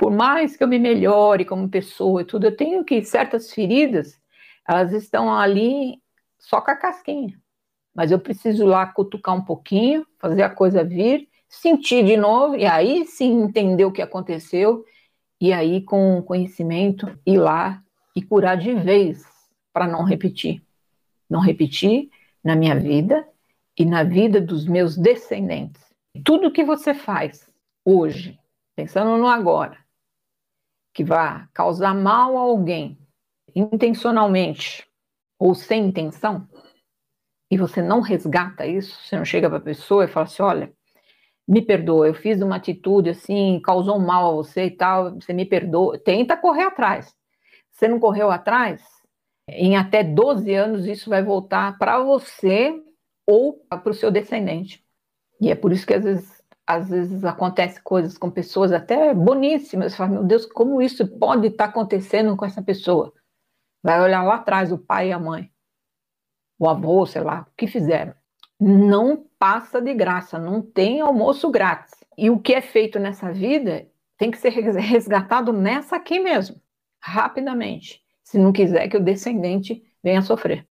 Por mais que eu me melhore como pessoa e tudo, eu tenho que certas feridas, elas estão ali só com a casquinha. Mas eu preciso lá cutucar um pouquinho, fazer a coisa vir, sentir de novo e aí sim entender o que aconteceu e aí com conhecimento ir lá e curar de vez para não repetir. Não repetir na minha vida e na vida dos meus descendentes. Tudo que você faz hoje, pensando no agora, que vai causar mal a alguém, intencionalmente ou sem intenção, e você não resgata isso, você não chega para a pessoa e fala assim: olha, me perdoa, eu fiz uma atitude assim, causou um mal a você e tal, você me perdoa, tenta correr atrás. Você não correu atrás? Em até 12 anos isso vai voltar para você ou para o seu descendente. E é por isso que às vezes, às vezes acontece coisas com pessoas até boníssimas. Você fala, meu Deus, como isso pode estar tá acontecendo com essa pessoa? Vai olhar lá atrás o pai e a mãe, o avô, sei lá, o que fizeram. Não passa de graça, não tem almoço grátis. E o que é feito nessa vida tem que ser resgatado nessa aqui mesmo, rapidamente, se não quiser que o descendente venha sofrer.